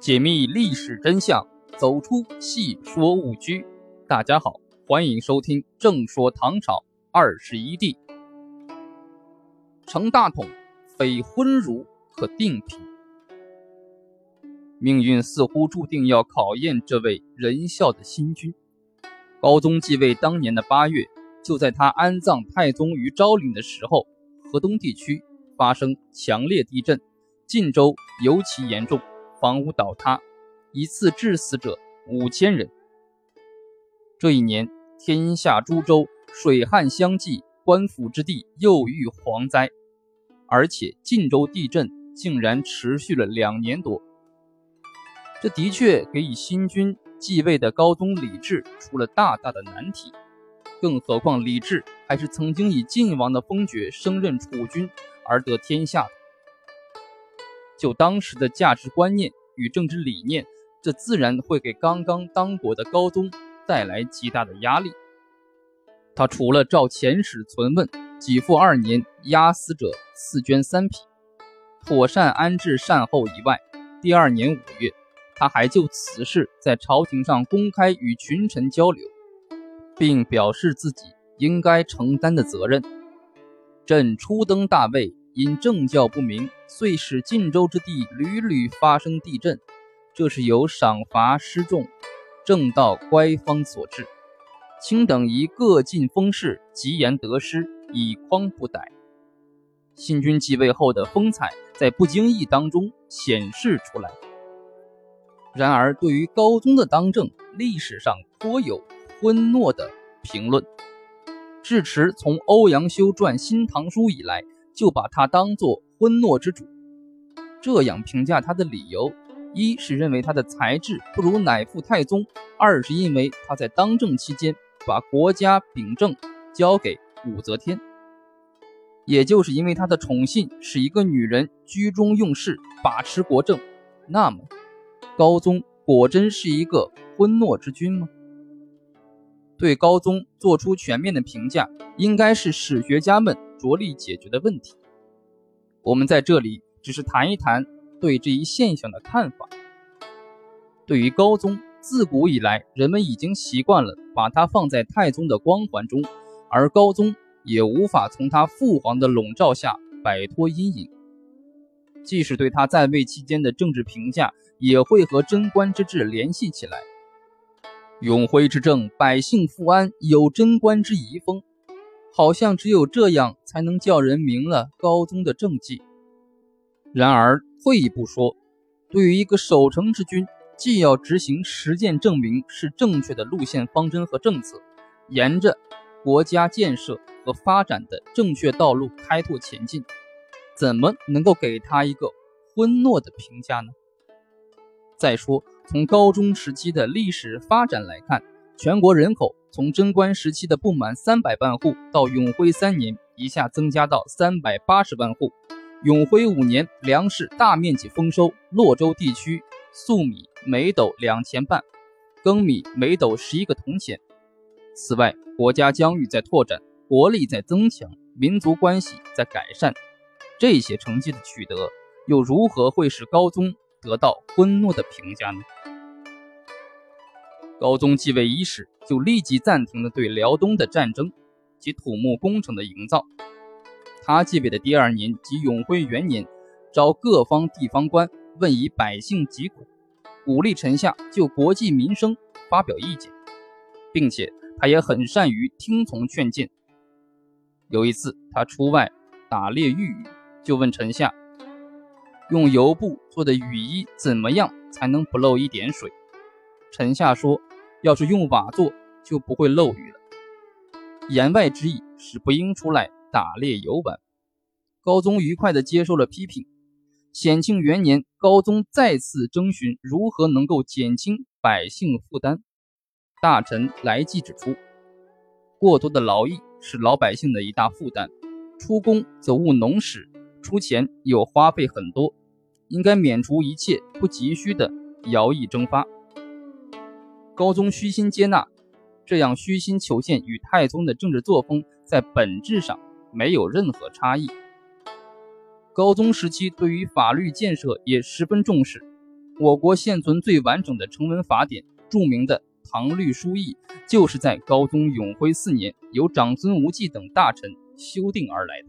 解密历史真相，走出戏说误区。大家好，欢迎收听《正说唐朝二十一帝》。成大统，非昏儒可定平。命运似乎注定要考验这位仁孝的新君。高宗继位当年的八月，就在他安葬太宗于昭陵的时候，河东地区发生强烈地震，晋州尤其严重。房屋倒塌，一次致死者五千人。这一年，天下诸州水旱相继，官府之地又遇蝗灾，而且晋州地震竟然持续了两年多。这的确给以新君继位的高宗李治出了大大的难题。更何况李治还是曾经以晋王的封爵升任储君而得天下。就当时的价值观念与政治理念，这自然会给刚刚当国的高宗带来极大的压力。他除了照前史存问，给付二年压死者四捐三匹，妥善安置善后以外，第二年五月，他还就此事在朝廷上公开与群臣交流，并表示自己应该承担的责任。朕初登大位。因政教不明，遂使晋州之地屡屡发生地震，这是由赏罚失重、正道乖方所致。卿等宜各尽封事，极言得失，以匡不逮。新君继位后的风采，在不经意当中显示出来。然而，对于高宗的当政，历史上颇有昏诺的评论。智持从欧阳修撰《新唐书》以来。就把他当作昏诺之主，这样评价他的理由，一是认为他的才智不如乃父太宗，二是因为他在当政期间把国家秉政交给武则天，也就是因为他的宠信使一个女人居中用事，把持国政。那么，高宗果真是一个昏诺之君吗？对高宗做出全面的评价，应该是史学家们。着力解决的问题，我们在这里只是谈一谈对这一现象的看法。对于高宗，自古以来人们已经习惯了把他放在太宗的光环中，而高宗也无法从他父皇的笼罩下摆脱阴影。即使对他在位期间的政治评价，也会和贞观之治联系起来。永徽之政，百姓富安，有贞观之遗风。好像只有这样才能叫人明了高宗的政绩。然而退一步说，对于一个守成之君，既要执行实践证明是正确的路线方针和政策，沿着国家建设和发展的正确道路开拓前进，怎么能够给他一个昏诺的评价呢？再说，从高中时期的历史发展来看。全国人口从贞观时期的不满三百万户，到永徽三年一下增加到三百八十万户。永徽五年，粮食大面积丰收，洛州地区粟米每斗两钱半，粳米每斗十一个铜钱。此外，国家疆域在拓展，国力在增强，民族关系在改善。这些成绩的取得，又如何会使高宗得到昏诺的评价呢？高宗继位伊始，就立即暂停了对辽东的战争及土木工程的营造。他继位的第二年，即永徽元年，召各方地方官问以百姓疾苦，鼓励臣下就国计民生发表意见，并且他也很善于听从劝谏。有一次，他出外打猎遇雨，就问臣下：用油布做的雨衣怎么样才能不漏一点水？臣下说：“要是用瓦做，就不会漏雨了。”言外之意是不应出来打猎游玩。高宗愉快地接受了批评。显庆元年，高宗再次征询如何能够减轻百姓负担。大臣来济指出，过多的劳役是老百姓的一大负担，出工则务农时，出钱又花费很多，应该免除一切不急需的徭役征发。高宗虚心接纳，这样虚心求见与太宗的政治作风在本质上没有任何差异。高宗时期对于法律建设也十分重视，我国现存最完整的成文法典，著名的《唐律疏议》，就是在高宗永徽四年由长孙无忌等大臣修订而来的。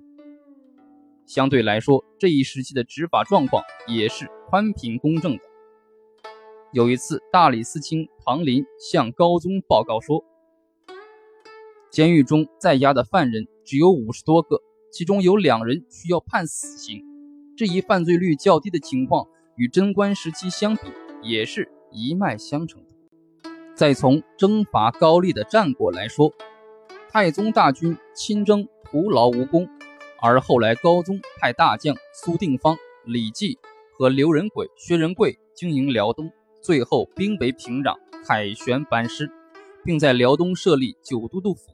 相对来说，这一时期的执法状况也是宽平公正的。有一次，大理寺卿庞林向高宗报告说，监狱中在押的犯人只有五十多个，其中有两人需要判死刑。这一犯罪率较低的情况，与贞观时期相比，也是一脉相承。再从征伐高丽的战果来说，太宗大军亲征，徒劳无功。而后来，高宗派大将苏定方、李绩和刘仁轨、薛仁贵经营辽东，最后兵为平壤，凯旋班师，并在辽东设立九都督府。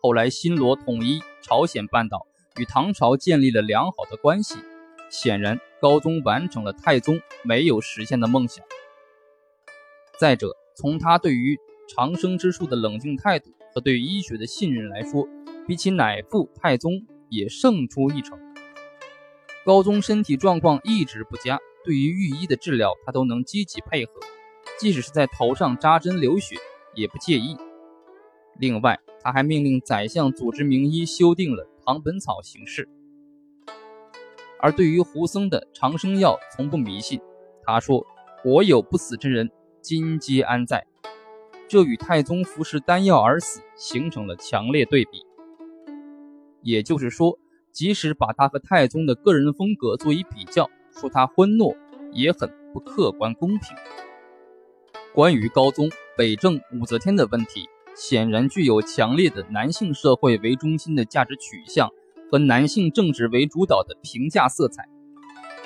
后来，新罗统一朝鲜半岛，与唐朝建立了良好的关系。显然，高宗完成了太宗没有实现的梦想。再者，从他对于长生之术的冷静态度和对医学的信任来说，比起乃父太宗。也胜出一筹。高宗身体状况一直不佳，对于御医的治疗，他都能积极配合，即使是在头上扎针流血也不介意。另外，他还命令宰相组织名医修订了《唐本草形式》。而对于胡僧的长生药，从不迷信。他说：“国有不死之人，今皆安在？”这与太宗服食丹药而死形成了强烈对比。也就是说，即使把他和太宗的个人风格做一比较，说他昏懦也很不客观公平。关于高宗北正武则天的问题，显然具有强烈的男性社会为中心的价值取向和男性政治为主导的评价色彩。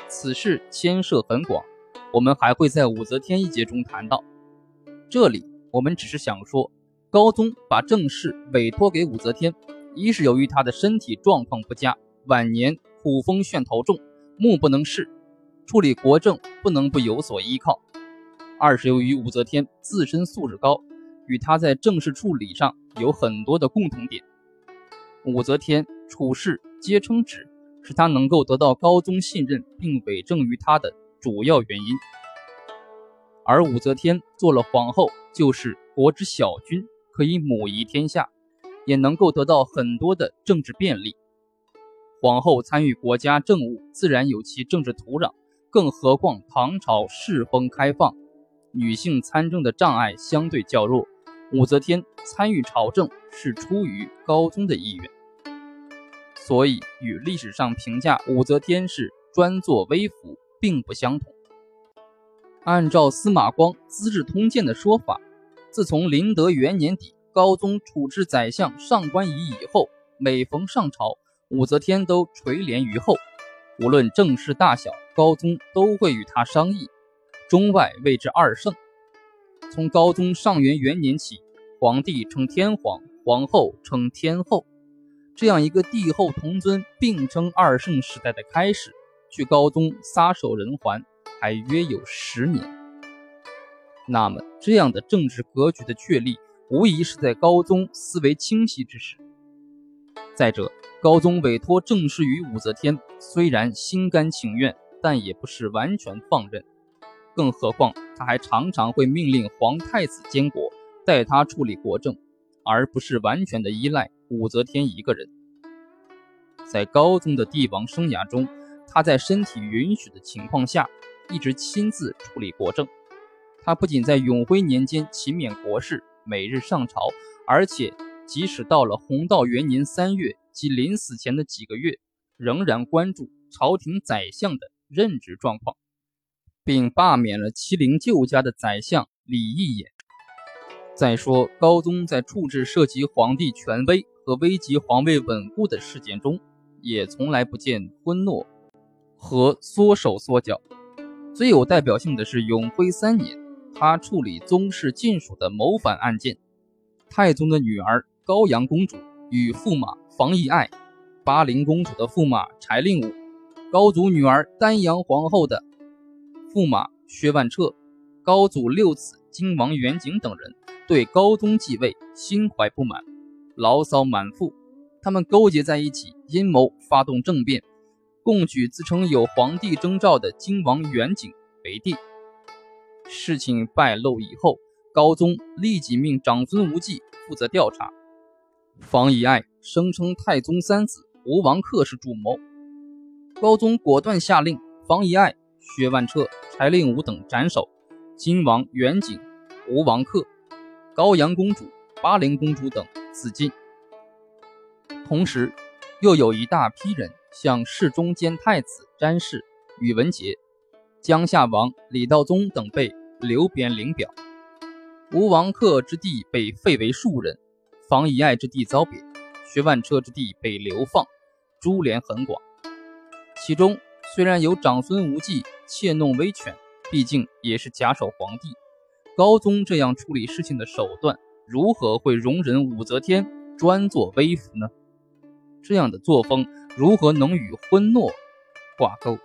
此事牵涉很广，我们还会在武则天一节中谈到。这里我们只是想说，高宗把政事委托给武则天。一是由于他的身体状况不佳，晚年虎风眩头重，目不能视，处理国政不能不有所依靠；二是由于武则天自身素质高，与她在政事处理上有很多的共同点。武则天处事皆称职，是她能够得到高宗信任并委政于她的主要原因。而武则天做了皇后，就是国之小君，可以母仪天下。也能够得到很多的政治便利。皇后参与国家政务，自然有其政治土壤。更何况唐朝世风开放，女性参政的障碍相对较弱。武则天参与朝政是出于高宗的意愿，所以与历史上评价武则天是专做微服并不相同。按照司马光《资治通鉴》的说法，自从麟德元年底。高宗处置宰相上官仪以后，每逢上朝，武则天都垂帘于后。无论政事大小，高宗都会与他商议，中外谓之二圣。从高宗上元元年起，皇帝称天皇，皇后称天后，这样一个帝后同尊并称二圣时代的开始，距高宗撒手人寰还约有十年。那么，这样的政治格局的确立。无疑是在高宗思维清晰之时。再者，高宗委托政事于武则天，虽然心甘情愿，但也不是完全放任。更何况，他还常常会命令皇太子监国，代他处理国政，而不是完全的依赖武则天一个人。在高宗的帝王生涯中，他在身体允许的情况下，一直亲自处理国政。他不仅在永徽年间勤勉国事。每日上朝，而且即使到了弘道元年三月，即临死前的几个月，仍然关注朝廷宰相的任职状况，并罢免了欺凌旧家的宰相李义也。再说，高宗在处置涉及皇帝权威和危及皇位稳固的事件中，也从来不见昏懦和缩手缩脚。最有代表性的是永徽三年。他处理宗室近属的谋反案件，太宗的女儿高阳公主与驸马房遗爱，巴陵公主的驸马柴令武，高祖女儿丹阳皇后的驸马薛万彻，高祖六子金王元景等人对高宗继位心怀不满，牢骚满腹。他们勾结在一起，阴谋发动政变，共举自称有皇帝征召的金王元景为帝。事情败露以后，高宗立即命长孙无忌负责调查。房遗爱声称太宗三子吴王克是主谋，高宗果断下令房遗爱、薛万彻、柴令武等斩首，金王元景、吴王克、高阳公主、巴陵公主等自尽。同时，又有一大批人向侍中兼太子詹事宇文杰、江夏王李道宗等被流贬领表，吴王克之地被废为庶人。房遗爱之地遭贬，薛万彻之地被流放，株连很广。其中虽然有长孙无忌怯弄威权，毕竟也是假手皇帝。高宗这样处理事情的手段，如何会容忍武则天专做微服呢？这样的作风，如何能与昏诺挂钩？